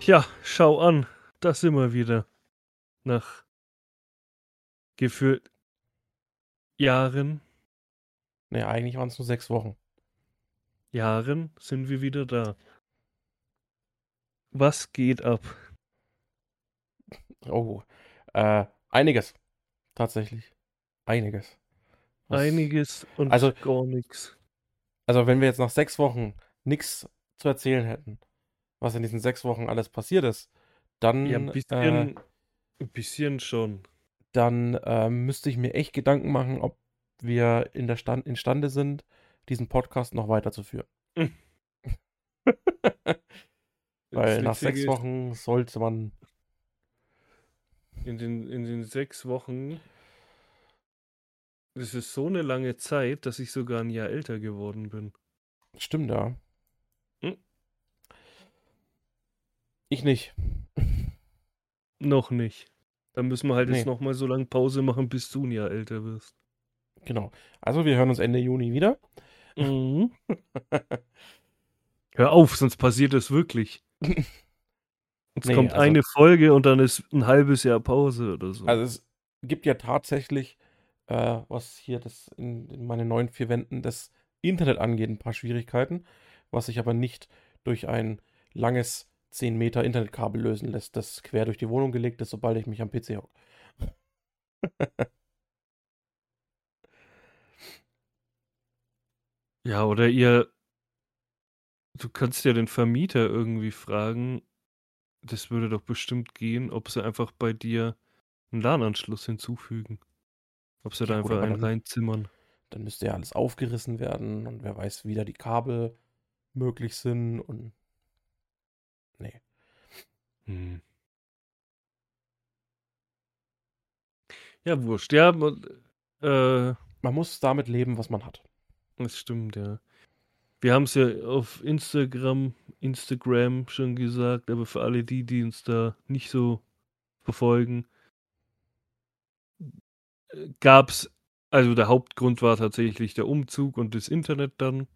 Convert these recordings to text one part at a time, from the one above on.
Ja, schau an, da sind wir wieder. Nach gefühlt Jahren, Ne, eigentlich waren es nur sechs Wochen. Jahren sind wir wieder da. Was geht ab? Oh, äh, einiges. Tatsächlich. Einiges. Was- Einiges und also- gar nichts. Also, wenn wir jetzt nach sechs Wochen nichts zu erzählen hätten, was in diesen sechs Wochen alles passiert ist, dann, Ja, ein äh, bisschen, ein bisschen schon. dann äh, müsste ich mir echt Gedanken machen, ob wir in der Stand imstande sind, diesen Podcast noch weiterzuführen. Mhm. Weil nach sechs Wochen sollte man. In den, in den sechs Wochen, das ist so eine lange Zeit, dass ich sogar ein Jahr älter geworden bin. Stimmt, ja. Hm. Ich nicht. Noch nicht. Dann müssen wir halt Nee. jetzt nochmal so lange Pause machen, bis du ein Jahr älter wirst. Genau. Also, wir hören uns Ende Juni wieder. Mhm. Hör auf, sonst passiert das wirklich. Jetzt Nee, kommt also- eine Folge und dann ist ein halbes Jahr Pause oder so. Also es gibt ja tatsächlich, äh, was hier das in, in meinen neuen vier Wänden das Internet angeht, ein paar Schwierigkeiten, was sich aber nicht durch ein langes 10 Meter Internetkabel lösen lässt, das quer durch die Wohnung gelegt ist, sobald ich mich am PC hocke. ja, oder ihr, du kannst ja den Vermieter irgendwie fragen, das würde doch bestimmt gehen, ob sie einfach bei dir einen LAN-Anschluss hinzufügen. Ob sie da Ja, einfach einen dann- reinzimmern. Dann müsste ja alles aufgerissen werden und wer weiß, wie da die Kabel möglich sind und. Hm. Ja, wurscht. Ja, man- äh, Man muss damit leben, was man hat. Das stimmt, ja. Wir haben es ja auf Instagram, Instagram schon gesagt, aber für alle die, die uns da nicht so verfolgen, gab es, also der Hauptgrund war tatsächlich der Umzug und das Internet dann.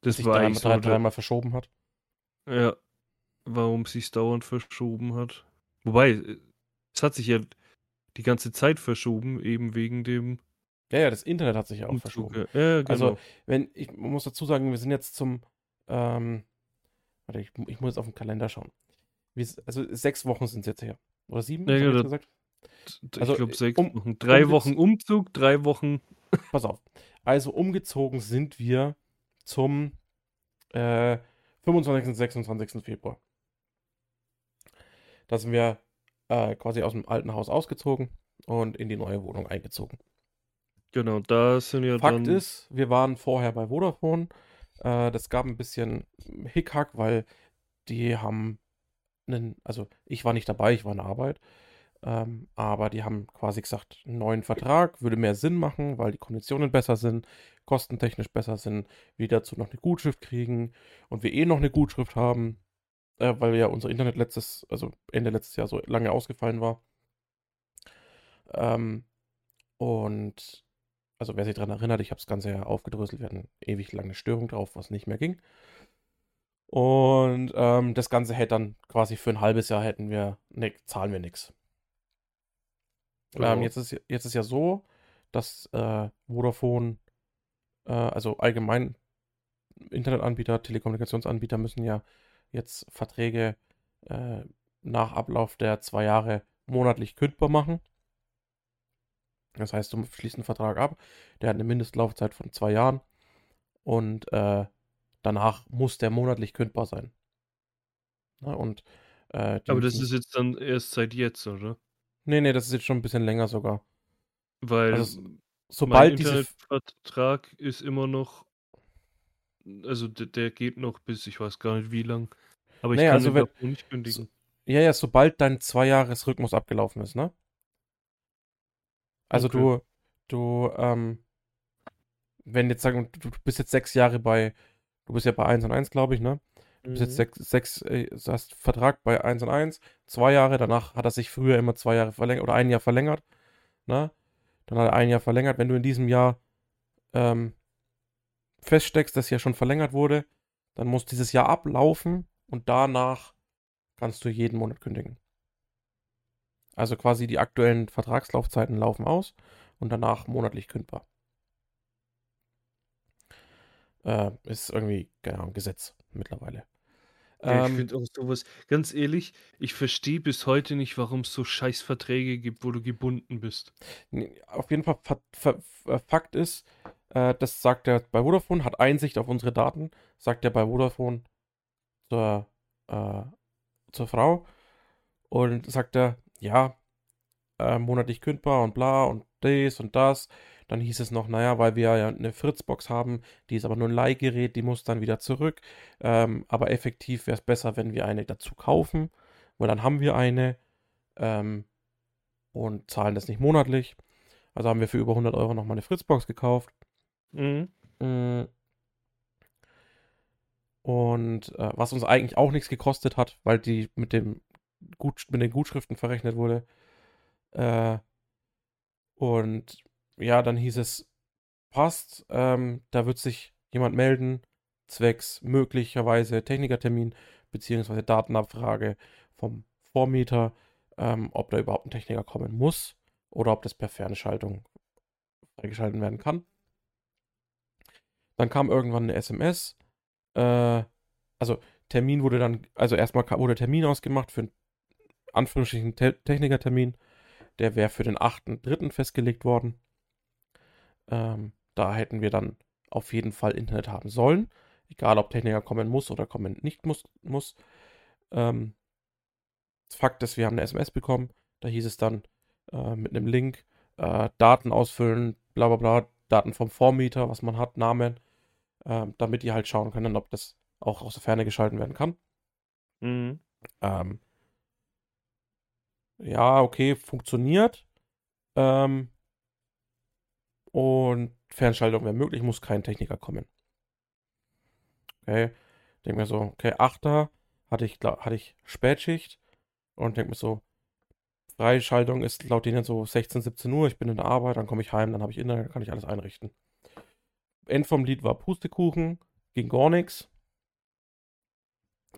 Das sich war dreimal, eigentlich so drei, der, dreimal verschoben hat. ja, warum sich dauernd verschoben hat. Wobei, es hat sich ja die ganze Zeit verschoben, eben wegen dem Ja, ja, das Internet hat sich ja auch Umzug. verschoben. Ja, ja, genau. Also, wenn, ich muss dazu sagen, wir sind jetzt zum, ähm, warte, ich, ich muss jetzt auf den Kalender schauen. Wir, also sechs Wochen sind es jetzt her. Oder sieben? Ja, hab ich ja, jetzt gesagt? ich also, glaube äh, sechs um- Wochen. Drei umgez- Wochen Umzug, drei Wochen Pass auf. Also umgezogen sind wir zum äh, 25. und 26. Februar. Da sind wir äh, quasi aus dem alten Haus ausgezogen und in die neue Wohnung eingezogen. Genau, da sind ja Fakt dann. ist, wir waren vorher bei Vodafone. Äh, das gab ein bisschen Hickhack, weil die haben einen, also ich war nicht dabei, ich war in der Arbeit. Ähm, aber die haben quasi gesagt, einen neuen Vertrag würde mehr Sinn machen, weil die Konditionen besser sind, kostentechnisch besser sind, wir dazu noch eine Gutschrift kriegen und wir eh noch eine Gutschrift haben, äh, weil ja unser Internet letztes, also Ende letztes Jahr so lange ausgefallen war. Ähm, und also wer sich daran erinnert, ich habe das Ganze ja aufgedröselt, wir hatten ewig lange Störung drauf, was nicht mehr ging. Und ähm, das Ganze hätte dann quasi für ein halbes Jahr hätten wir, ne, zahlen wir nichts. Ja. Ähm, jetzt, ist, jetzt ist ja so, dass äh, Vodafone, äh, also allgemein Internetanbieter, Telekommunikationsanbieter müssen ja jetzt Verträge äh, nach Ablauf der zwei Jahre monatlich kündbar machen. Das heißt, du schließt einen Vertrag ab, der hat eine Mindestlaufzeit von zwei Jahren und äh, danach muss der monatlich kündbar sein. Na, und, äh, Aber das ist jetzt dann erst seit jetzt, oder? Nee, nee, das ist jetzt schon ein bisschen länger sogar. Weil Also, Sobald diese. Internetvertrag ist immer noch. Also der, der geht noch bis, ich weiß gar nicht wie lang. Aber ich Naja, kann also wenn- nicht kündigen. Ja, ja, sobald dein Zweijahresrhythmus abgelaufen ist, ne? Also Okay. du, du, ähm, wenn jetzt sagen, du, du bist jetzt sechs Jahre bei, du bist ja bei 1 und 1, glaube ich, ne? Du bist jetzt Mhm. sechs, sechs äh, hast Vertrag bei 1 und 1, zwei Jahre, danach hat er sich früher immer zwei Jahre verlängert oder ein Jahr verlängert, ne? Dann hat er ein Jahr verlängert. Wenn du in diesem Jahr ähm, feststeckst, dass ja schon verlängert wurde, dann muss dieses Jahr ablaufen und danach kannst du jeden Monat kündigen. Also quasi die aktuellen Vertragslaufzeiten laufen aus und danach monatlich kündbar. Äh, ist irgendwie, genau, Gesetz mittlerweile. Ja, ich Ähm, finde auch sowas, ganz ehrlich, ich verstehe bis heute nicht, warum es so scheiß Verträge gibt, wo du gebunden bist. nee, auf jeden Fall, Fa- Fa- Fa- Fakt ist, äh, das sagt er bei Vodafone, hat Einsicht auf unsere Daten, sagt er bei Vodafone zur, äh, zur Frau und sagt er, ja, äh, monatlich kündbar und bla und das und das. Dann hieß es noch, naja, weil wir ja eine Fritzbox haben, die ist aber nur ein Leihgerät, die muss dann wieder zurück. Ähm, aber effektiv wäre es besser, wenn wir eine dazu kaufen, weil dann haben wir eine ähm, und zahlen das nicht monatlich. Also haben wir für über 100 Euro nochmal eine Fritzbox gekauft. Mhm. Und äh, was uns eigentlich auch nichts gekostet hat, weil die mit, dem Gut, mit den Gutschriften verrechnet wurde. Äh, und ja, dann hieß es, passt, ähm, da wird sich jemand melden, zwecks möglicherweise Technikertermin beziehungsweise Datenabfrage vom Vormieter, ähm, ob da überhaupt ein Techniker kommen muss oder ob das per Fernschaltung freigeschalten werden kann. Dann kam irgendwann eine SMS. Äh, also Termin wurde dann, also erstmal wurde Termin ausgemacht für einen Anführungsstrichen Te Technikertermin. Der wäre für den 8.3. festgelegt worden. Ähm, da hätten wir dann auf jeden Fall Internet haben sollen. Egal, ob Techniker kommen muss oder kommen nicht muss. muss. Ähm, Fakt ist, wir haben eine SMS bekommen. Da hieß es dann äh, mit einem Link, äh, Daten ausfüllen, bla bla bla, Daten vom Vormieter, was man hat, Namen, äh, damit die halt schauen können, ob das auch aus der Ferne geschalten werden kann. Mhm. Ähm, ja, okay, funktioniert. Ähm, und Fernschaltung wäre möglich, muss kein Techniker kommen. Okay, denke mir so, okay, 8. hatte ich, hatte ich Spätschicht und denke mir so, Freischaltung ist laut denen so 16, 17 Uhr, ich bin in der Arbeit, dann komme ich heim, dann habe ich Internet, kann ich alles einrichten. End vom Lied war Pustekuchen, ging gar nichts.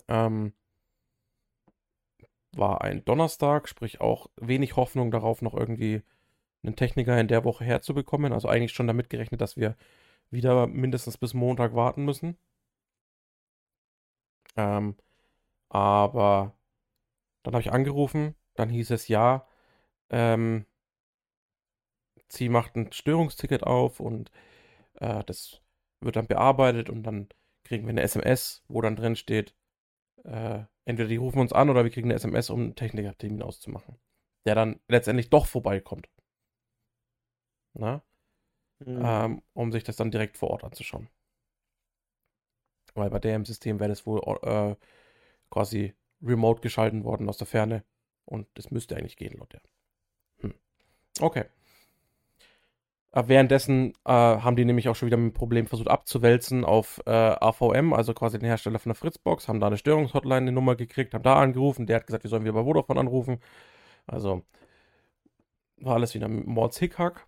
Ähm, war ein Donnerstag, sprich auch wenig Hoffnung darauf, noch irgendwie einen Techniker in der Woche herzubekommen. Also eigentlich schon damit gerechnet, dass wir wieder mindestens bis Montag warten müssen. Ähm, aber dann habe ich angerufen, dann hieß es ja, ähm, sie macht ein Störungsticket auf und äh, das wird dann bearbeitet und dann kriegen wir eine SMS, wo dann drin steht, äh, entweder die rufen uns an oder wir kriegen eine SMS, um einen Technikertermin auszumachen. Der dann letztendlich doch vorbeikommt. Na? Mhm. Ähm, um sich das dann direkt vor Ort anzuschauen. Weil bei der im System wäre das wohl äh, quasi remote geschalten worden aus der Ferne. Und das müsste eigentlich gehen, laut der. Hm. Okay. Äh, währenddessen äh, haben die nämlich auch schon wieder mit dem Problem versucht abzuwälzen auf äh, AVM, also quasi den Hersteller von der Fritzbox, haben da eine Störungshotline, eine Nummer gekriegt, haben da angerufen, der hat gesagt, wir sollen wieder bei Vodafone anrufen. Also war alles wieder Mords Hickhack.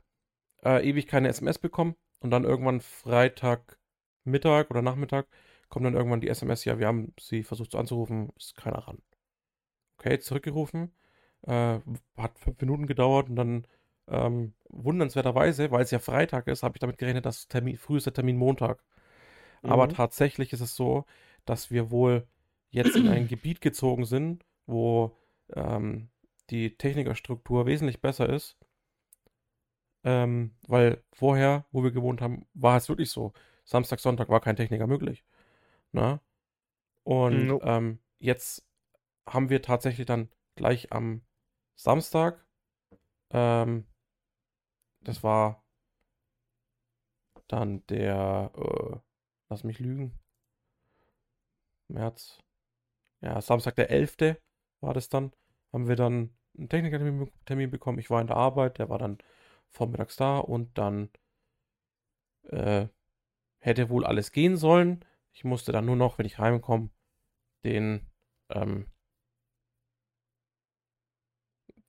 Äh, ewig keine SMS bekommen und dann irgendwann Freitag Mittag oder Nachmittag kommt dann irgendwann die SMS, ja, wir haben sie versucht anzurufen, ist keiner ran. Okay, zurückgerufen, äh, hat fünf Minuten gedauert und dann ähm, wundernswerterweise, weil es ja Freitag ist, habe ich damit gerechnet, dass Termin, frühester Termin Montag. Aber Mhm. tatsächlich ist es so, dass wir wohl jetzt in ein Gebiet gezogen sind, wo ähm, die Technikerstruktur wesentlich besser ist. Ähm, weil vorher, wo wir gewohnt haben, war es wirklich so. Samstag, Sonntag war kein Techniker möglich. Na? Und Nope. ähm, jetzt haben wir tatsächlich dann gleich am Samstag, ähm, das war dann der, äh, lass mich lügen, März, ja, Samstag der 11. war das dann, haben wir dann einen Technikertermin Termin bekommen. Ich war in der Arbeit, der war dann vormittags da und dann äh, hätte wohl alles gehen sollen. Ich musste dann nur noch, wenn ich heimkomme, den, ähm,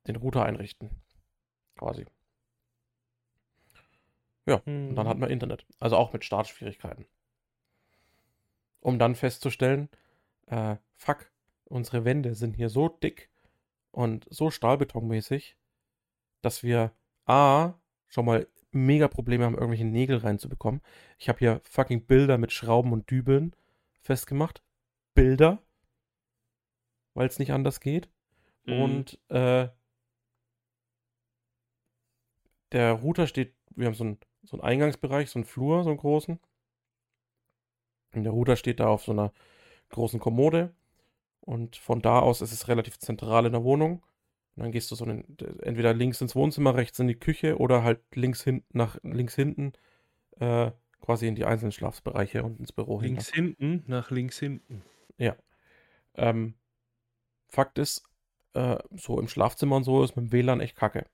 den Router einrichten. Quasi. Ja, und dann hat Mhm. man Internet. Also auch mit Startschwierigkeiten. Um dann festzustellen, äh, fuck, unsere Wände sind hier so dick und so stahlbetonmäßig, dass wir A, schon mal mega Probleme haben, irgendwelche Nägel reinzubekommen. Ich habe hier fucking Bilder mit Schrauben und Dübeln festgemacht. Bilder, weil es nicht anders geht. Mhm. Und äh, der Router steht, wir haben so einen, so einen Eingangsbereich, so einen Flur, so einen großen. Und der Router steht da auf so einer großen Kommode. Und von da aus ist es relativ zentral in der Wohnung. Und dann gehst du so einen, entweder links ins Wohnzimmer, rechts in die Küche oder halt links hinten nach links hinten äh, quasi in die einzelnen Schlafbereiche und ins Büro hin. Links hinten, nach links hinten. Ähm, Fakt ist, äh, so im Schlafzimmer und so ist mit dem WLAN echt kacke.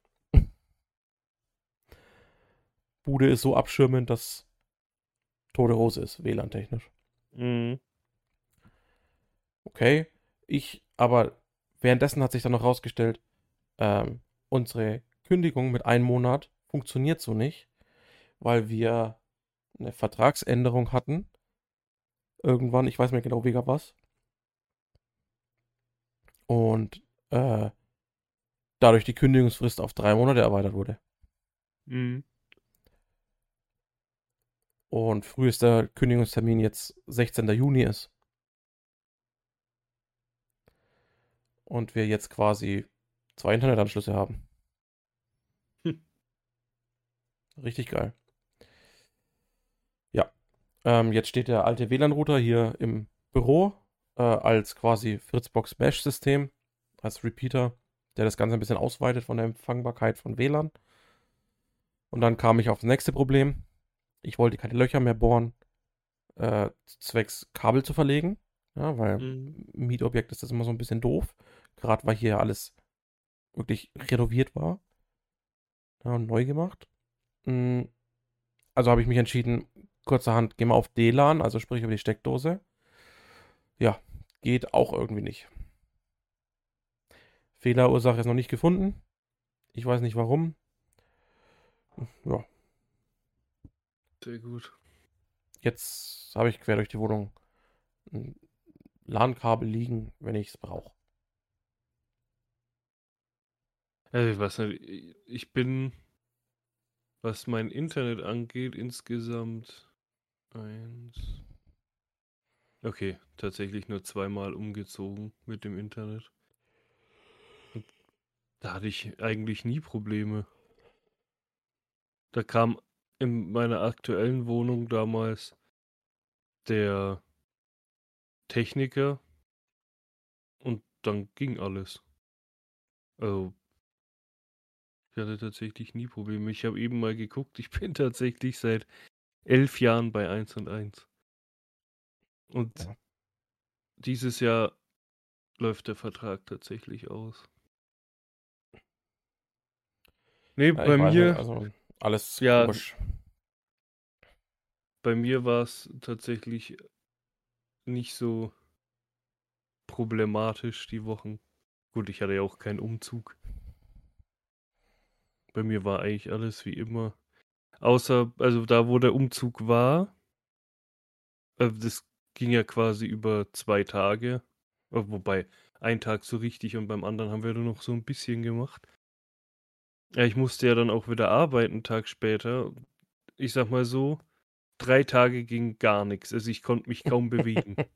Bude ist so abschirmend, dass tote Hose ist, WLAN-technisch. Mhm. Okay, ich, aber währenddessen hat sich dann noch rausgestellt, ähm, unsere Kündigung mit einem Monat funktioniert so nicht, weil wir eine Vertragsänderung hatten. Irgendwann, ich weiß nicht genau wegen was. Und äh, dadurch die Kündigungsfrist auf drei Monate erweitert wurde. Mhm. Und frühester Kündigungstermin jetzt 16. Juni ist. Und wir jetzt quasi zwei Internetanschlüsse haben. Hm. Richtig geil. Ja. Ähm, jetzt steht der alte WLAN-Router hier im Büro äh, als quasi Fritzbox Mesh-System, als Repeater, der das Ganze ein bisschen ausweitet von der Empfangbarkeit von WLAN. Und dann kam ich auf das nächste Problem. Ich wollte keine Löcher mehr bohren, äh, zwecks Kabel zu verlegen. Ja, weil Mhm. Mietobjekt ist das immer so ein bisschen doof. Gerade weil hier alles wirklich renoviert war. Ja, und neu gemacht. Mm, Also habe ich mich entschieden, kurzerhand, geh mal auf DLAN, also sprich über die Steckdose. Ja, geht auch irgendwie nicht. Fehlerursache ist noch nicht gefunden. Ich weiß nicht warum. Ja, Sehr gut. jetzt habe ich quer durch die Wohnung ein LAN-Kabel liegen, wenn ich es brauche. Also ich weiß nicht, ich- bin, was mein Internet angeht, insgesamt eins. Okay, tatsächlich nur zweimal umgezogen mit dem Internet. Und da hatte ich eigentlich nie Probleme. Da kam in meiner aktuellen Wohnung damals der Techniker und dann ging alles. Also ich hatte tatsächlich nie Probleme. Ich habe eben mal geguckt, ich bin tatsächlich seit elf Jahren bei 1 und 1. Und Ja. dieses Jahr läuft der Vertrag tatsächlich aus. Nee, Ja, bei mir, nicht, also alles Ja, komisch. bei mir war es tatsächlich nicht so problematisch die Wochen. Gut, ich hatte ja auch keinen Umzug. Bei mir war eigentlich alles wie immer. Außer, also da, wo der Umzug war, äh, das ging ja quasi über zwei Tage. Äh, Wobei, ein Tag so richtig und beim anderen haben wir nur noch so ein bisschen gemacht. Ja, ich musste ja dann auch wieder arbeiten, einen Tag später. Ich sag mal so, drei Tage ging gar nichts. Also ich konnte mich kaum bewegen.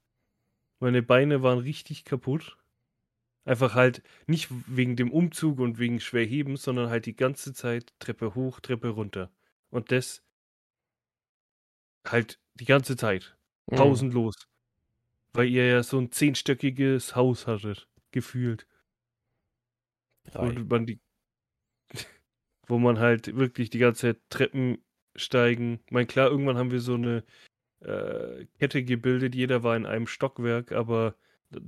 Meine Beine waren richtig kaputt. Einfach halt nicht wegen dem Umzug und wegen Schwerheben, sondern halt die ganze Zeit Treppe hoch, Treppe runter. Und das halt die ganze Zeit. Mhm. Pausenlos. Weil ihr ja so ein zehnstöckiges Haus hattet, gefühlt. Drei. man die, wo man halt wirklich die ganze Zeit Treppen steigen. Ich meine, klar, irgendwann haben wir so eine äh, Kette gebildet, jeder war in einem Stockwerk, aber da,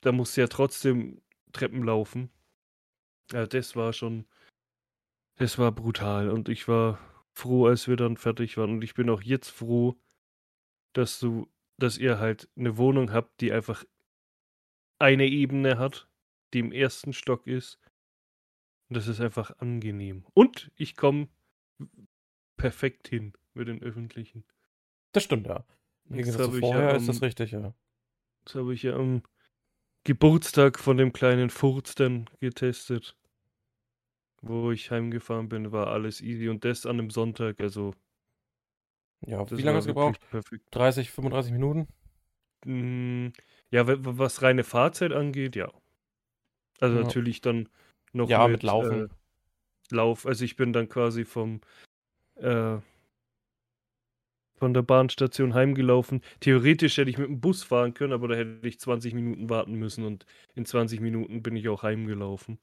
da musste ja trotzdem Treppen laufen. Ja, das war schon, das war brutal und ich war froh, als wir dann fertig waren und ich bin auch jetzt froh, dass du, dass ihr halt eine Wohnung habt, die einfach eine Ebene hat, die im ersten Stock ist. Und das ist einfach angenehm. Und ich komme perfekt hin mit den öffentlichen. Das stimmt, ja. Das ich ja vorher ist am- das richtig, ja. Das habe ich ja am Geburtstag von dem kleinen Furz dann getestet. Wo ich heimgefahren bin, war alles easy und das an einem Sonntag, also. Ja, wie lange hast du gebraucht? Perfekt. 30, 35 Minuten? Mm, ja, was reine Fahrzeit angeht, ja. Also ja. natürlich dann noch ja, mit, mit Laufen. Äh, Lauf. Also ich bin dann quasi vom äh, von der Bahnstation heimgelaufen. Theoretisch hätte ich mit dem Bus fahren können, aber da hätte ich 20 Minuten warten müssen und in 20 Minuten bin ich auch heimgelaufen.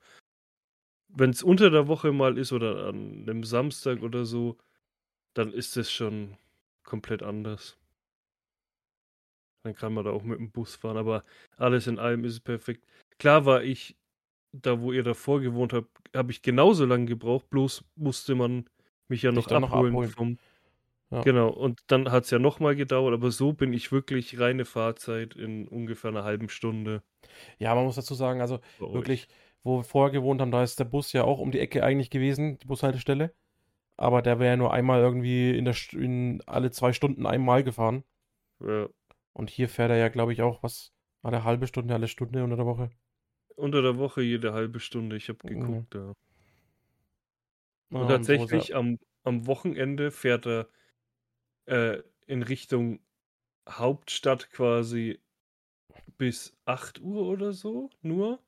Wenn es unter der Woche mal ist oder an einem Samstag oder so, dann ist es schon komplett anders. Dann kann man da auch mit dem Bus fahren, aber alles in allem ist es perfekt. Klar war ich, da wo ihr davor gewohnt habt, habe ich genauso lange gebraucht, bloß musste man mich ja noch abholen, noch abholen, vom. Ja. Genau, und dann hat es ja nochmal gedauert, aber so bin ich wirklich reine Fahrzeit in ungefähr einer halben Stunde. Ja, man muss dazu sagen, also wirklich, wo wir vorher gewohnt haben, da ist der Bus ja auch um die Ecke eigentlich gewesen, die Bushaltestelle. Aber der wäre ja nur einmal irgendwie in der in alle zwei Stunden einmal gefahren. Ja. Und hier fährt er ja, glaube ich, auch, was der halbe Stunde, alle Stunde unter der Woche? Unter der Woche jede halbe Stunde, ich habe geguckt, mhm. ja. Und, und tatsächlich so am, am Wochenende fährt er äh, in Richtung Hauptstadt quasi bis 8 Uhr oder so nur.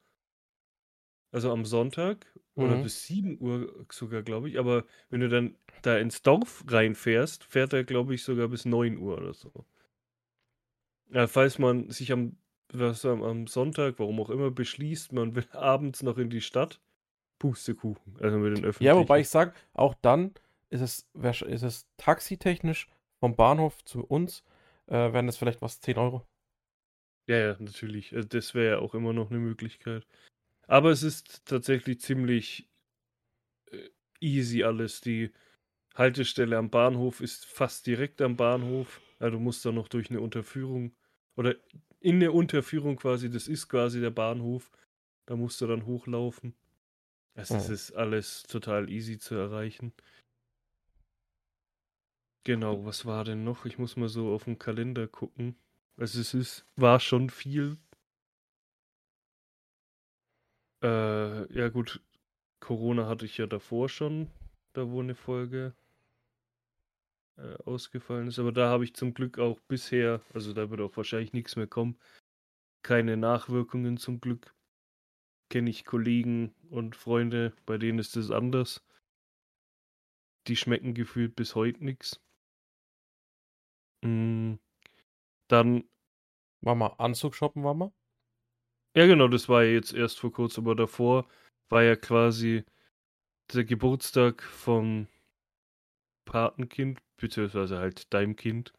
Also am Sonntag oder mhm. bis 7 Uhr sogar, glaube ich. Aber wenn du dann da ins Dorf reinfährst, fährt er, glaube ich, sogar bis 9 Uhr oder so. Ja, falls man sich am, was, am, am Sonntag, warum auch immer, beschließt, man will abends noch in die Stadt, Pustekuchen. Also mit den öffentlichen. Ja, wobei ich sage, auch dann ist es, ist es taxitechnisch vom Bahnhof zu uns, äh, wären das vielleicht was 10 Euro. Ja, ja, natürlich. Äh, das wäre ja auch immer noch eine Möglichkeit. Aber es ist tatsächlich ziemlich äh, easy alles. Die Haltestelle am Bahnhof ist fast direkt am Bahnhof. Ja, du musst da noch durch eine Unterführung oder in der Unterführung quasi, das ist quasi der Bahnhof. Da musst du dann hochlaufen. Also es ist alles total easy zu erreichen. Genau, was war denn noch? Ich muss mal so auf den Kalender gucken. Also es ist, war schon viel. Äh, ja gut, Corona hatte ich ja davor schon, da wo eine Folge äh, ausgefallen ist. Aber da habe ich zum Glück auch bisher, also da wird auch wahrscheinlich nichts mehr kommen, keine Nachwirkungen zum Glück. Kenne ich Kollegen und Freunde, bei denen ist es anders. Die schmecken gefühlt bis heute nichts. Mm, dann. War mal Anzug shoppen, war mal? Ja, genau, das war ja jetzt erst vor kurzem, aber davor war ja quasi der Geburtstag vom Patenkind, beziehungsweise halt deinem Kind.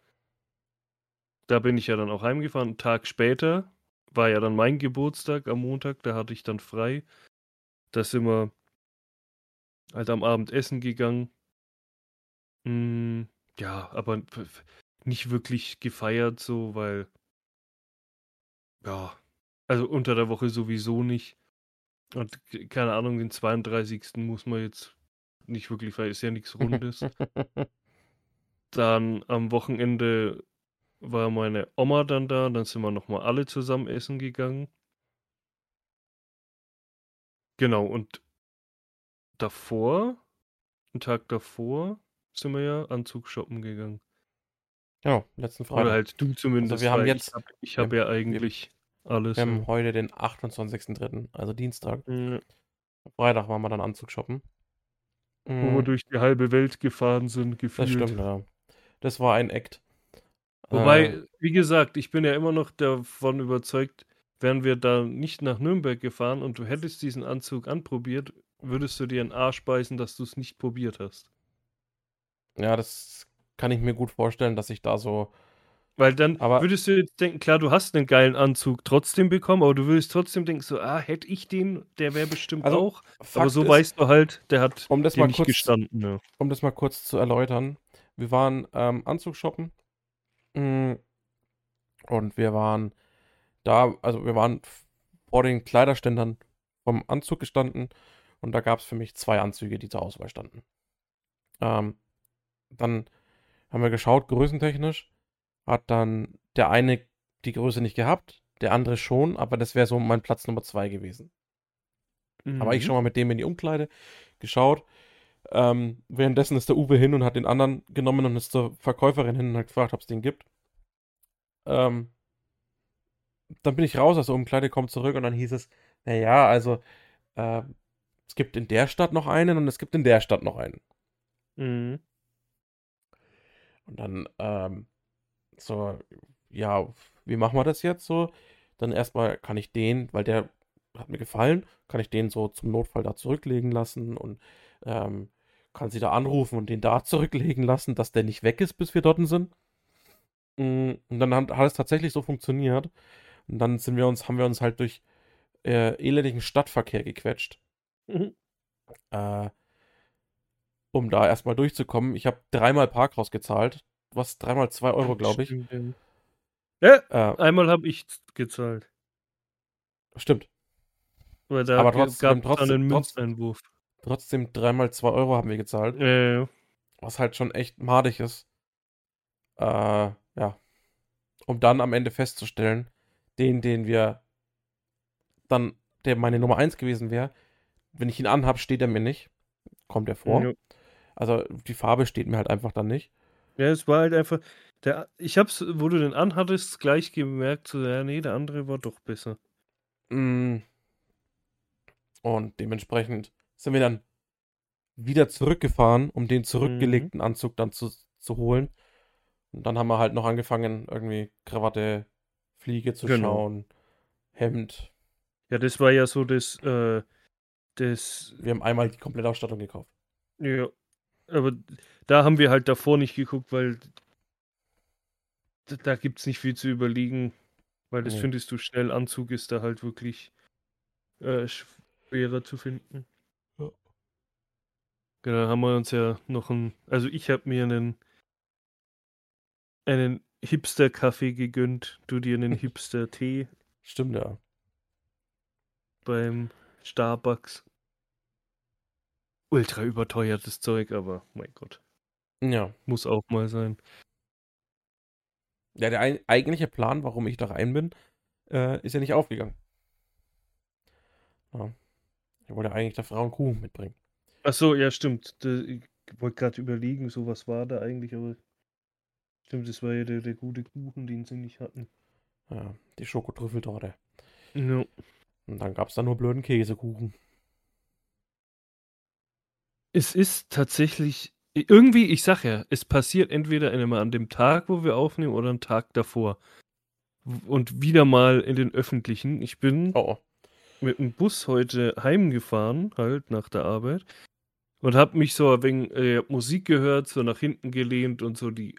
Da bin ich ja dann auch heimgefahren. Einen Tag später war ja dann mein Geburtstag am Montag, da hatte ich dann frei. Da sind wir halt am Abend essen gegangen. Mm, ja, aber nicht wirklich gefeiert, so, weil, ja, also unter der Woche sowieso nicht. Und keine Ahnung, den 32. muss man jetzt nicht wirklich feiern, ist ja nichts Rundes. dann am Wochenende war meine Oma dann da, dann sind wir nochmal alle zusammen essen gegangen. Genau, und davor, einen Tag davor, sind wir ja Anzug shoppen gegangen. Genau, letzten Freitag. Oder halt du zumindest. Also wir haben jetzt. Ich habe hab ja eigentlich wir, alles. Wir haben heute den 28.03., also Dienstag. Mhm. Freitag waren wir dann Anzug shoppen. Wo mhm. wir durch die halbe Welt gefahren sind, gefühlt. Das stimmt, ja. Das war ein Act. Wobei, äh, wie gesagt, ich bin ja immer noch davon überzeugt, wären wir da nicht nach Nürnberg gefahren und du hättest diesen Anzug anprobiert, würdest du dir einen Arsch beißen, dass du es nicht probiert hast. Ja, das kann ich mir gut vorstellen, dass ich da so. Weil dann aber würdest du jetzt denken, klar, du hast einen geilen Anzug trotzdem bekommen, aber du würdest trotzdem denken, so, ah, hätte ich den, der wäre bestimmt also, auch. Fakt aber so ist, weißt du halt, der hat um das mal nicht kurz, gestanden. Ja. Um das mal kurz zu erläutern. Wir waren ähm, Anzug shoppen. Mm, und wir waren da, also wir waren vor den Kleiderständern vom Anzug gestanden und da gab es für mich zwei Anzüge, die zur Auswahl standen. Ähm, dann haben wir geschaut, größentechnisch. Hat dann der eine die Größe nicht gehabt, der andere schon, aber das wäre so mein Platz Nummer zwei gewesen. Mhm. Aber ich schon mal mit dem in die Umkleide geschaut. Ähm, währenddessen ist der Uwe hin und hat den anderen genommen und ist zur Verkäuferin hin und hat gefragt, ob es den gibt. Ähm, dann bin ich raus aus der Umkleide, komme zurück und dann hieß es, naja, also äh, es gibt in der Stadt noch einen und es gibt in der Stadt noch einen. Mhm. Und dann, ähm, so, ja, wie machen wir das jetzt so? Dann erstmal kann ich den, weil der hat mir gefallen, kann ich den so zum Notfall da zurücklegen lassen und ähm, kann sie da anrufen und den da zurücklegen lassen, dass der nicht weg ist, bis wir dort sind. Mm, und dann hat, hat es tatsächlich so funktioniert. Und dann sind wir uns, haben wir uns halt durch äh, elendigen Stadtverkehr gequetscht. Mhm. Äh, um da erstmal durchzukommen. Ich habe dreimal Parkhaus gezahlt. Was? Dreimal zwei Euro, glaube ich. Ja, äh, einmal habe ich gezahlt. Stimmt. Weil da Aber trotzdem, gab es einen Münzeinwurf. Trotzdem dreimal zwei Euro haben wir gezahlt. Ja, ja. Was halt schon echt madig ist. Äh, ja. Um dann am Ende festzustellen, den, den wir dann, der meine Nummer 1 gewesen wäre, wenn ich ihn anhab, steht er mir nicht. Kommt er vor. Ja. Also die Farbe steht mir halt einfach dann nicht. Ja, es war halt einfach. Der, ich hab's, wo du den anhattest, gleich gemerkt, so, ja, nee, der andere war doch besser. Mm. Und dementsprechend sind wir dann wieder zurückgefahren, um den zurückgelegten mhm. Anzug dann zu, zu holen. Und dann haben wir halt noch angefangen, irgendwie Krawatte, Fliege zu genau. schauen, Hemd. Ja, das war ja so das, äh, das. Wir haben einmal die komplette Ausstattung gekauft. Ja. Aber da haben wir halt davor nicht geguckt, weil da, da gibt es nicht viel zu überlegen, weil das nee. findest du schnell. Anzug ist da halt wirklich äh, schwerer zu finden. Ja. Genau, haben wir uns ja noch ein, also ich habe mir einen einen Hipster-Kaffee gegönnt, du dir einen Hipster-Tee. Stimmt, ja. Beim Starbucks. Ultra überteuertes Zeug, aber mein Gott. Ja. Muss auch mal sein. Ja, der eigentliche Plan, warum ich da rein bin, äh, ist ja nicht aufgegangen. Ja. Ich wollte eigentlich der Frau einen Kuchen mitbringen. Ach so, ja, stimmt. Ich wollte gerade überlegen, so was war da eigentlich, aber Stimmt, das war ja der, der gute Kuchen, den sie nicht hatten. Ja, die Schokotrüffeltorte. Ja. Und dann gab es da nur blöden Käsekuchen. Es ist tatsächlich, irgendwie, ich sag ja, es passiert entweder an dem Tag, wo wir aufnehmen, oder am Tag davor. Und wieder mal in den öffentlichen. Ich bin oh. mit dem Bus heute heimgefahren, halt nach der Arbeit. Und hab mich so wegen äh, Musik gehört, so nach hinten gelehnt und so die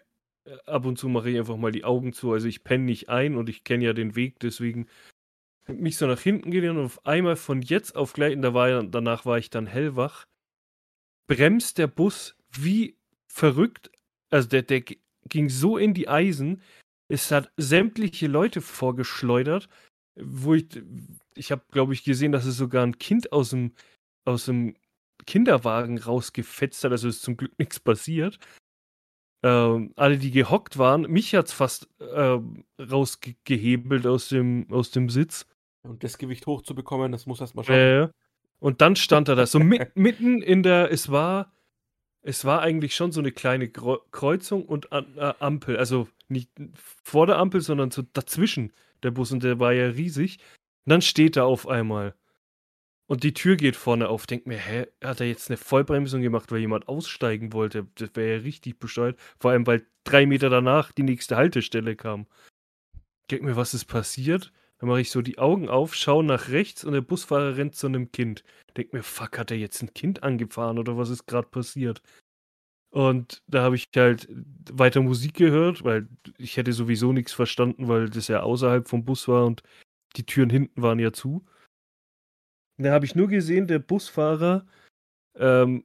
ab und zu mache ich einfach mal die Augen zu. Also ich penne nicht ein und ich kenne ja den Weg, deswegen mich so nach hinten gelehnt und auf einmal von jetzt auf gleich, und da war danach war ich dann hellwach, bremst der Bus wie verrückt. Also der, der ging so in die Eisen, es hat sämtliche Leute vorgeschleudert, wo ich, ich habe, glaube ich, gesehen, dass es sogar ein Kind aus dem, aus dem Kinderwagen rausgefetzt hat, also ist zum Glück nichts passiert ähm, alle, die gehockt waren, mich hat's fast äh, rausgehebelt aus dem, aus dem Sitz. Und das Gewicht hochzubekommen, das muss erstmal schaffen. Äh, und dann stand er da so mit, mitten in der, es war, es war eigentlich schon so eine kleine Kreuzung und äh, Ampel, also nicht vor der Ampel, sondern so dazwischen der Bus und der war ja riesig. Und dann steht er auf einmal. Und die Tür geht vorne auf. Denk mir, hä, hat er jetzt eine Vollbremsung gemacht, weil jemand aussteigen wollte? Das wäre ja richtig bescheuert. Vor allem, weil drei Meter danach die nächste Haltestelle kam. Denk mir, was ist passiert? Dann mache ich so die Augen auf, schaue nach rechts und der Busfahrer rennt zu einem Kind. Denk mir, fuck, hat er jetzt ein Kind angefahren oder was ist gerade passiert? Und da habe ich halt weiter Musik gehört, weil ich hätte sowieso nichts verstanden, weil das ja außerhalb vom Bus war und die Türen hinten waren ja zu. Da habe ich nur gesehen, der Busfahrer ähm,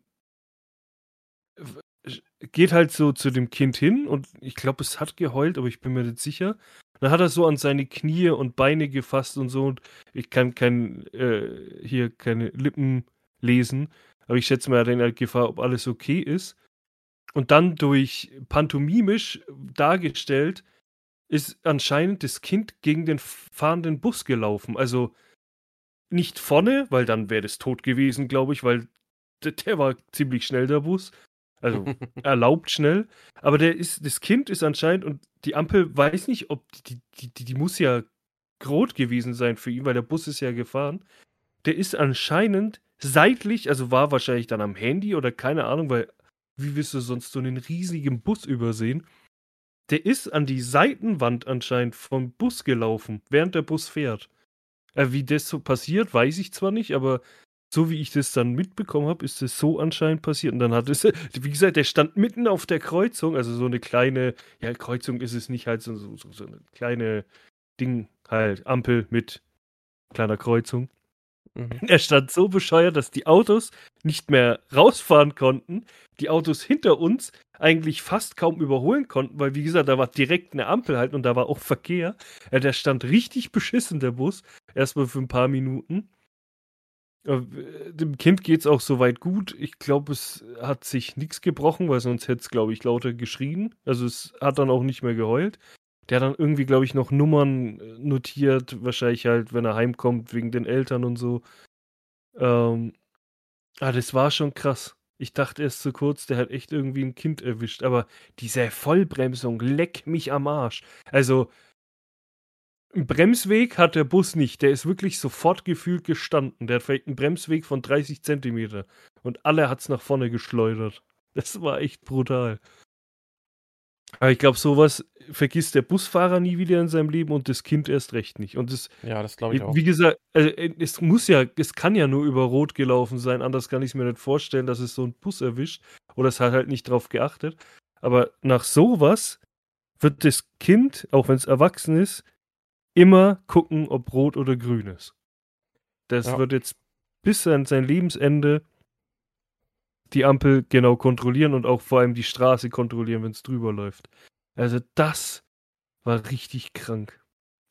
geht halt so zu dem Kind hin und ich glaube, es hat geheult, aber ich bin mir nicht sicher. Dann hat er so an seine Knie und Beine gefasst und so und ich kann kein, äh, hier keine Lippen lesen, aber ich schätze mal, er hat halt Gefahr, ob alles okay ist. Und dann durch pantomimisch dargestellt, ist anscheinend das Kind gegen den fahrenden Bus gelaufen. Also nicht vorne, weil dann wäre es tot gewesen, glaube ich, weil der war ziemlich schnell, der Bus. Also erlaubt schnell. Aber der ist, das Kind ist anscheinend, und die Ampel weiß nicht, ob die, die, die, die muss ja rot gewesen sein für ihn, weil der Bus ist ja gefahren. Der ist anscheinend seitlich, also war wahrscheinlich dann am Handy oder keine Ahnung, weil wie willst du sonst so einen riesigen Bus übersehen? Der ist an die Seitenwand anscheinend vom Bus gelaufen, während der Bus fährt. Äh, wie das so passiert, weiß ich zwar nicht, aber so wie ich das dann mitbekommen habe, ist es so anscheinend passiert. Und dann hat es, wie gesagt, der stand mitten auf der Kreuzung, also so eine kleine, ja, Kreuzung ist es nicht halt so, so, so eine kleine Ding, halt, Ampel mit kleiner Kreuzung. Mhm. Er stand so bescheuert, dass die Autos nicht mehr rausfahren konnten, die Autos hinter uns eigentlich fast kaum überholen konnten, weil wie gesagt, da war direkt eine Ampel halt und da war auch Verkehr. Ja, der stand richtig beschissen, der Bus, erstmal für ein paar Minuten. Dem Kind geht es auch soweit gut. Ich glaube, es hat sich nichts gebrochen, weil sonst hätte es, glaube ich, lauter geschrien. Also es hat dann auch nicht mehr geheult. Der hat dann irgendwie, glaube ich, noch Nummern äh, notiert, wahrscheinlich halt, wenn er heimkommt, wegen den Eltern und so. Ähm, ah, das war schon krass. Ich dachte erst zu kurz, der hat echt irgendwie ein Kind erwischt. Aber diese Vollbremsung, leck mich am Arsch. Also, einen Bremsweg hat der Bus nicht. Der ist wirklich sofort gefühlt gestanden. Der hat vielleicht einen Bremsweg von 30 Zentimeter. Und alle hat es nach vorne geschleudert. Das war echt brutal. Aber ich glaube, sowas vergisst der Busfahrer nie wieder in seinem Leben und das Kind erst recht nicht. Und das, ja, das glaube ich auch. Wie gesagt, also, es muss ja, es kann ja nur über Rot gelaufen sein, anders kann ich es mir nicht vorstellen, dass es so einen Bus erwischt. Oder es hat halt nicht drauf geachtet. Aber nach sowas wird das Kind, auch wenn es erwachsen ist, immer gucken, ob rot oder grün ist. Das ja. wird jetzt bis an sein Lebensende die Ampel genau kontrollieren und auch vor allem die Straße kontrollieren, wenn es drüber läuft. Also das war richtig krank.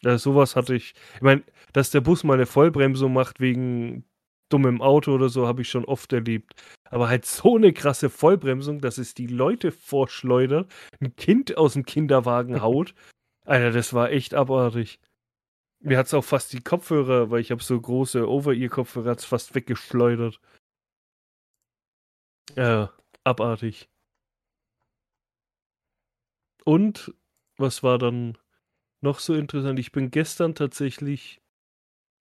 Also sowas hatte ich. Ich meine, dass der Bus mal eine Vollbremsung macht wegen dummem Auto oder so, habe ich schon oft erlebt. Aber halt so eine krasse Vollbremsung, dass es die Leute vorschleudert, ein Kind aus dem Kinderwagen haut. Alter, das war echt abartig. Mir hat es auch fast die Kopfhörer, weil ich habe so große Over-Ear-Kopfhörer, fast weggeschleudert. Ja, abartig. Und was war dann noch so interessant? Ich bin gestern tatsächlich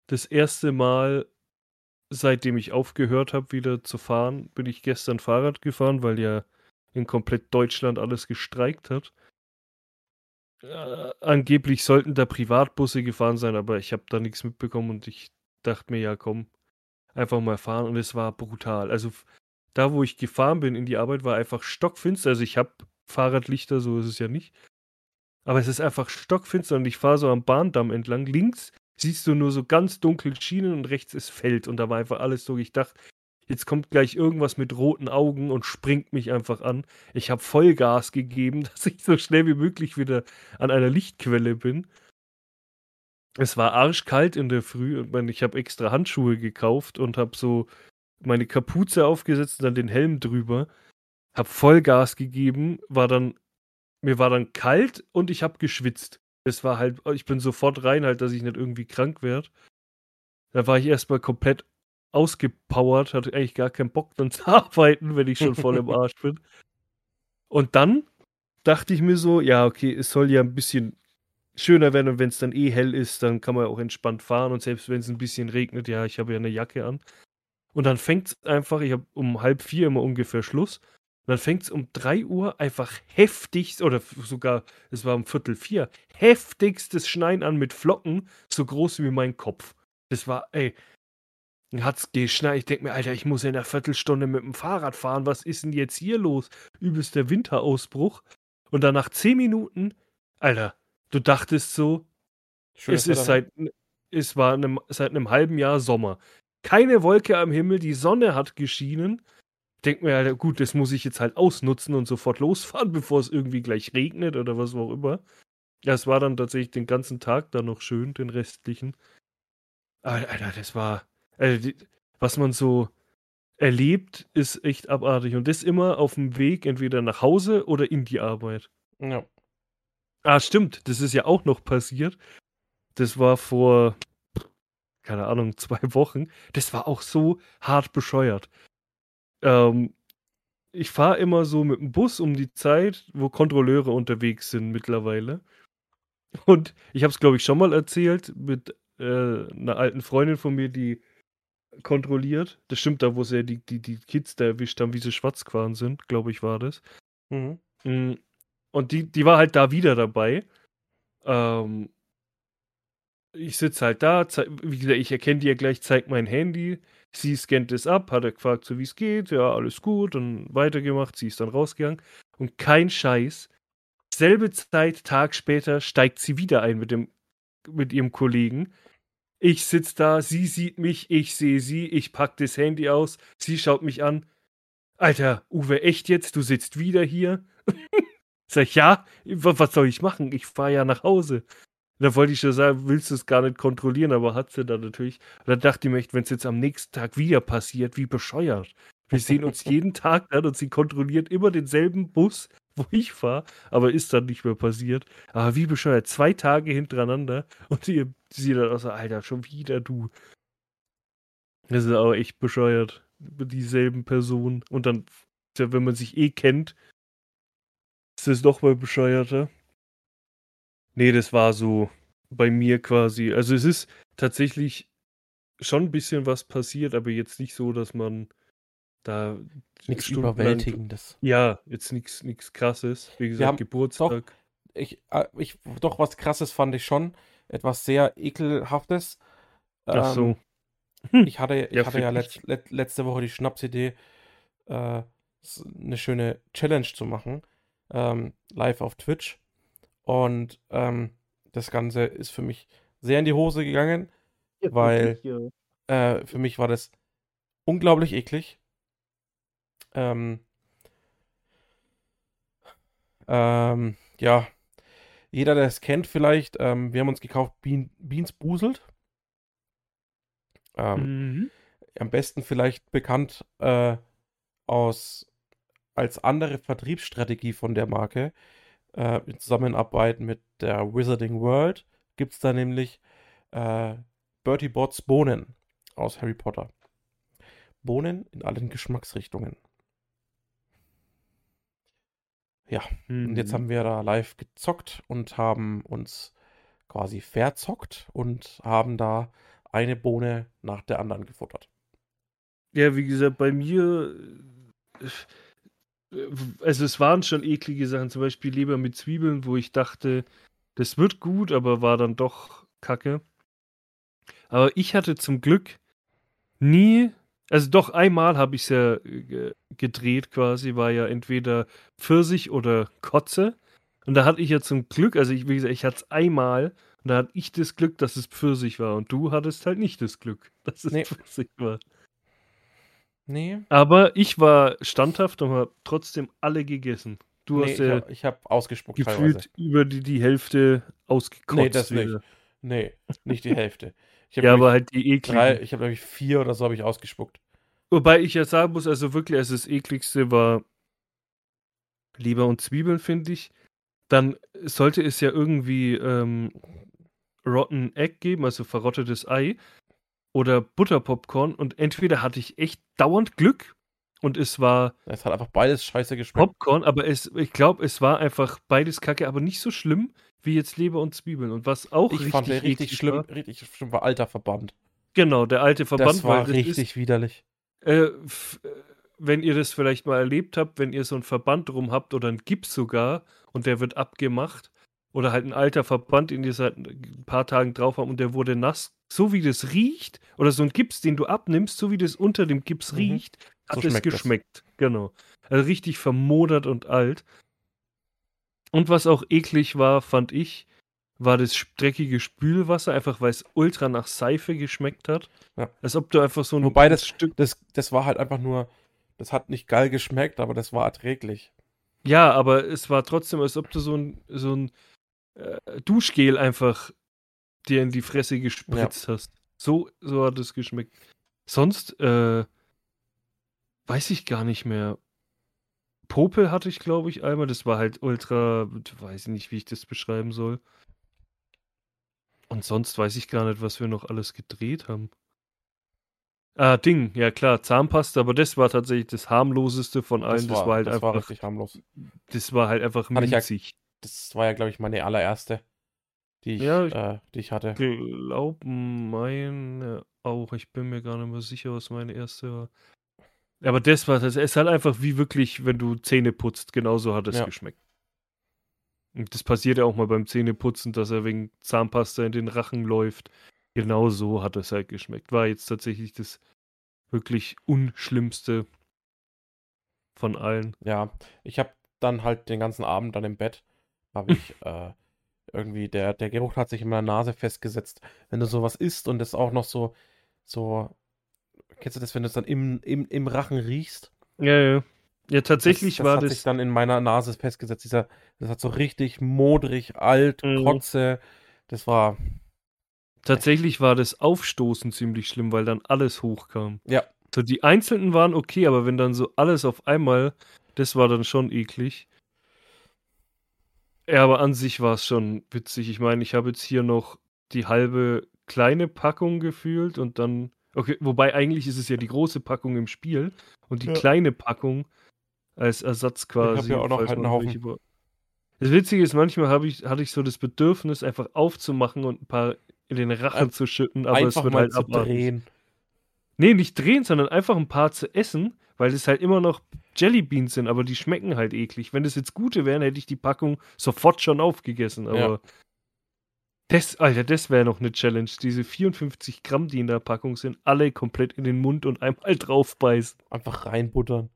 das erste Mal, seitdem ich aufgehört habe, wieder zu fahren, bin ich gestern Fahrrad gefahren, weil ja in komplett Deutschland alles gestreikt hat. Äh, angeblich sollten da Privatbusse gefahren sein, aber ich habe da nichts mitbekommen und ich dachte mir, ja komm, einfach mal fahren und es war brutal. Also da, wo ich gefahren bin in die Arbeit, war einfach stockfinster. Also ich habe Fahrradlichter, so ist es ja nicht. Aber es ist einfach stockfinster und ich fahre so am Bahndamm entlang. Links siehst du nur so ganz dunkle Schienen und rechts ist Feld. Und da war einfach alles so. Ich dachte, jetzt kommt gleich irgendwas mit roten Augen und springt mich einfach an. Ich habe Vollgas gegeben, dass ich so schnell wie möglich wieder an einer Lichtquelle bin. Es war arschkalt in der Früh und ich habe extra Handschuhe gekauft und habe so meine Kapuze aufgesetzt und dann den Helm drüber, hab Vollgas gegeben, war dann, mir war dann kalt und ich hab geschwitzt. Es war halt, ich bin sofort rein, halt, dass ich nicht irgendwie krank werde. Da war ich erstmal komplett ausgepowert, hatte eigentlich gar keinen Bock dann zu arbeiten, wenn ich schon voll im Arsch bin. Und dann dachte ich mir so, ja, okay, es soll ja ein bisschen schöner werden und wenn es dann eh hell ist, dann kann man auch entspannt fahren und selbst wenn es ein bisschen regnet, ja, ich habe ja eine Jacke an. Und dann fängt es einfach, ich habe um halb vier immer ungefähr Schluss. Und dann fängt es um drei Uhr einfach heftig, oder sogar, es war um Viertel vier, heftigstes Schneien an mit Flocken, so groß wie mein Kopf. Das war, ey, hat's geschneit. Ich denke mir, Alter, ich muss in einer Viertelstunde mit dem Fahrrad fahren. Was ist denn jetzt hier los? Übelst der Winterausbruch. Und dann nach zehn Minuten, Alter, du dachtest so, Schönes es ist seit, es war einem, seit einem halben Jahr Sommer keine Wolke am Himmel, die Sonne hat geschienen. Denk mir, ja, gut, das muss ich jetzt halt ausnutzen und sofort losfahren, bevor es irgendwie gleich regnet oder was auch immer. Ja, es war dann tatsächlich den ganzen Tag dann noch schön, den restlichen. Alter, das war. Also, was man so erlebt, ist echt abartig. Und das immer auf dem Weg entweder nach Hause oder in die Arbeit. Ja. Ah, stimmt, das ist ja auch noch passiert. Das war vor, keine Ahnung, zwei Wochen. Das war auch so hart bescheuert. Ähm, ich fahre immer so mit dem Bus um die Zeit, wo Kontrolleure unterwegs sind mittlerweile. Und ich habe es, glaube ich, schon mal erzählt mit äh, einer alten Freundin von mir, die kontrolliert. Das stimmt, da wo sie die, die, die Kids da erwischt haben, wie sie schwarz gefahren sind, glaube ich, war das. Mhm. Mm, Und die, die war halt da wieder dabei. Ähm, ich sitze halt da, wie gesagt, ich erkenne die ja gleich, zeigt mein Handy. Sie scannt es ab, hat er gefragt, so wie es geht, ja, alles gut, und weitergemacht, sie ist dann rausgegangen. Und kein Scheiß. Selbe Zeit, Tag später, steigt sie wieder ein mit, dem, mit ihrem Kollegen. Ich sitze da, sie sieht mich, ich sehe sie, ich pack das Handy aus, sie schaut mich an. Alter, Uwe, echt jetzt? Du sitzt wieder hier? Sag ich, ja, wa- was soll ich machen? Ich fahre ja nach Hause. Da wollte ich schon sagen, willst du es gar nicht kontrollieren, aber hat sie dann natürlich. Dann dachte ich mir echt, wenn es jetzt am nächsten Tag wieder passiert, wie bescheuert. Wir sehen uns jeden Tag dann und sie kontrolliert immer denselben Bus, wo ich fahre, aber ist dann nicht mehr passiert. Aber wie bescheuert, zwei Tage hintereinander und sie, sie dann auch so, Alter, schon wieder du. Das ist auch echt bescheuert. Dieselben Personen. Und dann, wenn man sich eh kennt, ist das doch mal bescheuerter. Nee, das war so bei mir quasi. Also es ist tatsächlich schon ein bisschen was passiert, aber jetzt nicht so, dass man da Nichts Überwältigendes. Ja, jetzt nichts nichts krasses. Wie gesagt, haben Geburtstag. Ich, äh, ich, doch was krasses fand ich schon. Etwas sehr ekelhaftes. Ach so. Ähm, ich hatte, ich Ja, hatte ja für letz, let, letzte Woche die Schnapsidee, äh, eine schöne Challenge zu machen. Ähm, live auf Twitch. Und ähm, das Ganze ist für mich sehr in die Hose gegangen. weil- Äh, für mich war das unglaublich eklig. Ähm, ähm, ja, jeder, der es kennt, vielleicht, ähm, wir haben uns gekauft Bean, Beans Buselt. Ähm, Mhm. am besten vielleicht bekannt äh, aus als andere Vertriebsstrategie von der Marke. Äh, in Zusammenarbeit mit der Wizarding World gibt es da nämlich äh, Bertie Bots Bohnen aus Harry Potter. Bohnen in allen Geschmacksrichtungen. Und jetzt Mhm. haben wir da live gezockt und haben uns quasi verzockt und haben da eine Bohne nach der anderen gefuttert. Ja, wie gesagt, bei mir, äh, also es waren schon eklige Sachen, zum Beispiel Leber mit Zwiebeln, wo ich dachte, das wird gut, aber war dann doch kacke. Aber ich hatte zum Glück nie, also doch einmal habe ich es ja äh, gedreht quasi, war ja entweder Pfirsich oder Kotze. Und da hatte ich ja zum Glück, also ich, wie gesagt, ich hatte es einmal und da hatte ich das Glück, dass es Pfirsich war und du hattest halt nicht das Glück, dass es Nee. Pfirsich war. Nee, Aber ich war standhaft und habe trotzdem alle gegessen. Du nee hast ich ja habe hab ausgespuckt gefühlt teilweise. über die, die Hälfte ausgekotzt. Nee, das nicht. wieder. Nee, nicht die Hälfte. Ich habe Ja, aber halt die ekligen. drei, ich habe glaube ich vier oder so habe ich ausgespuckt. Wobei ich ja sagen muss, also wirklich, also das ekligste war Leber und Zwiebeln, finde ich. Dann sollte es ja irgendwie ähm, Rotten Egg geben, also verrottetes Ei. Oder Butterpopcorn. Und entweder hatte ich echt dauernd Glück und es war Es hat einfach beides scheiße geschmeckt. Popcorn, aber es, ich glaube, es war einfach beides kacke, aber nicht so schlimm wie jetzt Leber und Zwiebeln. Und was auch Ich richtig, fand richtig eklig schlimm, War, richtig schlimm war alter Verband. genau, der alte Verband, das war weil richtig widerlich. Ist, äh, f- äh, wenn ihr das vielleicht mal erlebt habt, wenn ihr so einen Verband drum habt oder einen Gips sogar und der wird abgemacht oder halt ein alter Verband, den ihr seit ein paar Tagen drauf habt und der wurde nass, so wie das riecht oder so ein Gips, den du abnimmst, so wie das unter dem Gips Mhm. riecht, hat So es schmeckt das. geschmeckt. Genau. Also richtig vermodert und alt. Und was auch eklig war, fand ich, war das dreckige Spülwasser, einfach weil es ultra nach Seife geschmeckt hat. Ja. Als ob du einfach so ein, Wobei das- Stück. Das, das war halt einfach nur, das hat nicht geil geschmeckt, aber das war erträglich. Ja, aber es war trotzdem, als ob du so ein, so ein Duschgel einfach dir in die Fresse gespritzt hast. So, so hat es geschmeckt. Sonst, äh, weiß ich gar nicht mehr. Popel hatte ich, glaube ich, einmal. Das war halt ultra, weiß ich nicht, wie ich das beschreiben soll. Und sonst weiß ich gar nicht, was wir noch alles gedreht haben. Ah, Ding, ja klar, Zahnpasta, aber das war tatsächlich das harmloseste von allen. Das, war, das war halt das einfach. War richtig harmlos. Das war halt einfach minzig. Das war ja, glaube ich, meine allererste, die ich, ja, ich äh, die ich hatte. Ich glaube, meine auch. Ich bin mir gar nicht mehr sicher, was meine erste war. Aber das war das. Es ist halt einfach wie wirklich, wenn du Zähne putzt. Genauso hat es ja. geschmeckt. Und das passiert ja auch mal beim Zähneputzen, dass er wegen Zahnpasta in den Rachen läuft. Genau so hat es halt geschmeckt. War jetzt tatsächlich das wirklich Unschlimmste von allen. Ja, ich habe dann halt den ganzen Abend dann im Bett, habe ich äh, irgendwie, der, der Geruch hat sich in meiner Nase festgesetzt. Wenn du sowas isst und es auch noch so, so, kennst du das, wenn du es dann im, im, im Rachen riechst? Ja, ja. Ja, tatsächlich das, das war hat das. sich dann in meiner Nase festgesetzt. Dieser, das hat so richtig modrig, alt, mhm. Kotze. Das war. Tatsächlich war das Aufstoßen ziemlich schlimm, weil dann alles hochkam. Ja. So, die einzelnen waren okay, aber wenn dann so alles auf einmal, das war dann schon eklig. Ja, aber an sich war es schon witzig. Ich meine, ich habe jetzt hier noch die halbe kleine Packung gefühlt und dann. Okay, wobei eigentlich ist es ja die große Packung im Spiel und die ja. kleine Packung als Ersatz quasi. Ich habe ja auch noch halt einen Haufen. Das Witzige ist, manchmal ich, hatte ich so das Bedürfnis, einfach aufzumachen und ein paar in den Rachen zu schütten, aber es wird halt drehen. Nee, nicht drehen, sondern einfach ein paar zu essen, weil es halt immer noch Jellybeans sind, aber die schmecken halt eklig. Wenn das jetzt gute wären, hätte ich die Packung sofort schon aufgegessen, aber ja. das, Alter, das wäre noch eine Challenge. Diese 54 Gramm, die in der Packung sind, alle komplett in den Mund und einmal draufbeißen. Einfach reinbuttern.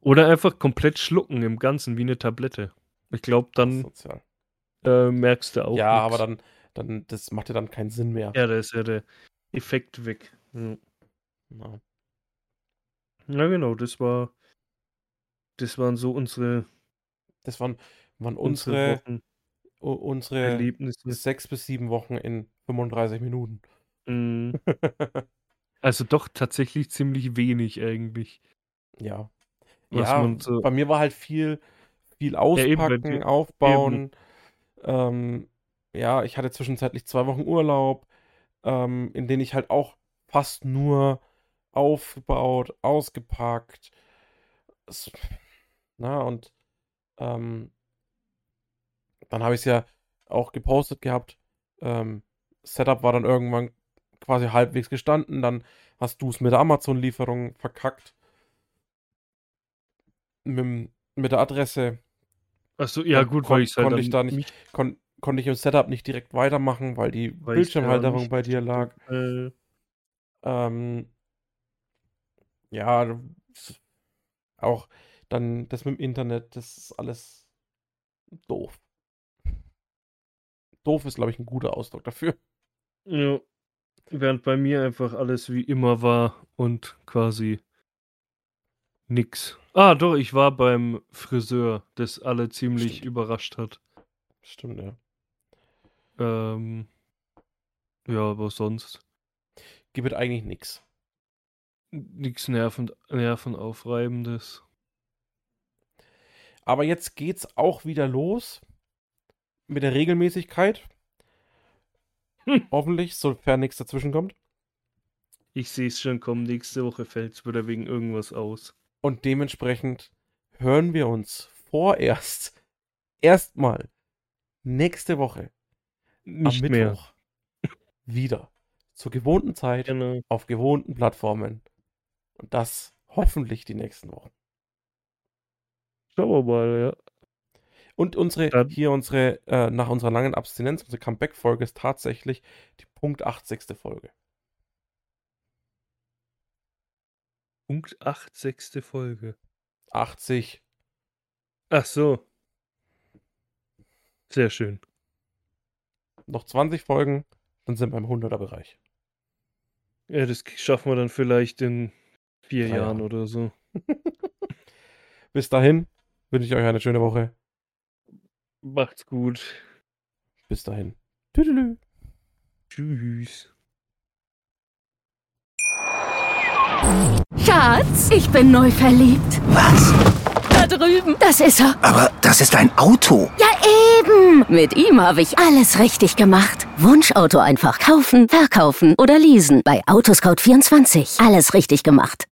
Oder einfach komplett schlucken im Ganzen wie eine Tablette. Ich glaube, dann äh, merkst du auch. Ja, nix. aber dann, dann, das macht ja dann keinen Sinn mehr. Ja, da ist ja der Effekt weg. Ja. Na. Na genau, das war, das waren so unsere. Das waren, waren unsere, unsere, unsere Erlebnisse. sechs bis sieben Wochen in 35 Minuten. Mm. also doch tatsächlich ziemlich wenig eigentlich. Ja, ja, so bei mir war halt viel, viel auspacken, ja, aufbauen. Ähm, ja, ich hatte zwischenzeitlich zwei Wochen Urlaub, ähm, in denen ich halt auch fast nur aufgebaut, ausgepackt. Es, na, und ähm, dann habe ich es ja auch gepostet gehabt. Ähm, Setup war dann irgendwann quasi halbwegs gestanden. Dann hast du es mit der Amazon-Lieferung verkackt mit, mit der Adresse. Achso, ja, gut, weil ich halt konnte ich da nicht, kon, konnte ich im Setup nicht direkt weitermachen, weil die weil Bildschirmhalterung bei dir lag. Äh. Ähm, ja, auch dann das mit dem Internet, das ist alles doof. Doof ist, glaube ich, ein guter Ausdruck dafür. Ja. Während bei mir einfach alles wie immer war und quasi nix. Ah, doch, ich war beim Friseur, das alle ziemlich Stimmt. überrascht hat. Stimmt, ja. Ähm, ja, aber sonst. Gibt eigentlich nichts. Nichts Nerven, Nervenaufreibendes. Aber jetzt geht's auch wieder los mit der Regelmäßigkeit. Hm. Hoffentlich, sofern nichts dazwischen kommt. Ich sehe es schon kommen. Nächste Woche fällt es wieder wegen irgendwas aus. Und dementsprechend hören wir uns vorerst erstmal nächste Woche Nicht am Mittwoch mehr. wieder zur gewohnten Zeit genau. auf gewohnten Plattformen. Und das hoffentlich die nächsten Wochen. Schauen wir mal, ja. Und unsere, Dann. hier unsere, äh, nach unserer langen Abstinenz, unsere Comeback-Folge ist tatsächlich die Punkt 80. Folge. Punkt 8, sechste Folge. 80. Ach so. Sehr schön. Noch 20 Folgen, dann sind wir im 100er Bereich. Ja, das schaffen wir dann vielleicht in vier Drei Jahren Jahre. oder so. Bis dahin wünsche ich euch eine schöne Woche. Macht's gut. Bis dahin. Tüdelü. Tschüss. Schatz, ich bin neu verliebt. Was? Da drüben. Das ist er. Aber das ist ein Auto. Ja, eben. Mit ihm habe ich alles richtig gemacht. Wunschauto einfach kaufen, verkaufen oder leasen. Bei Autoscout24. Alles richtig gemacht.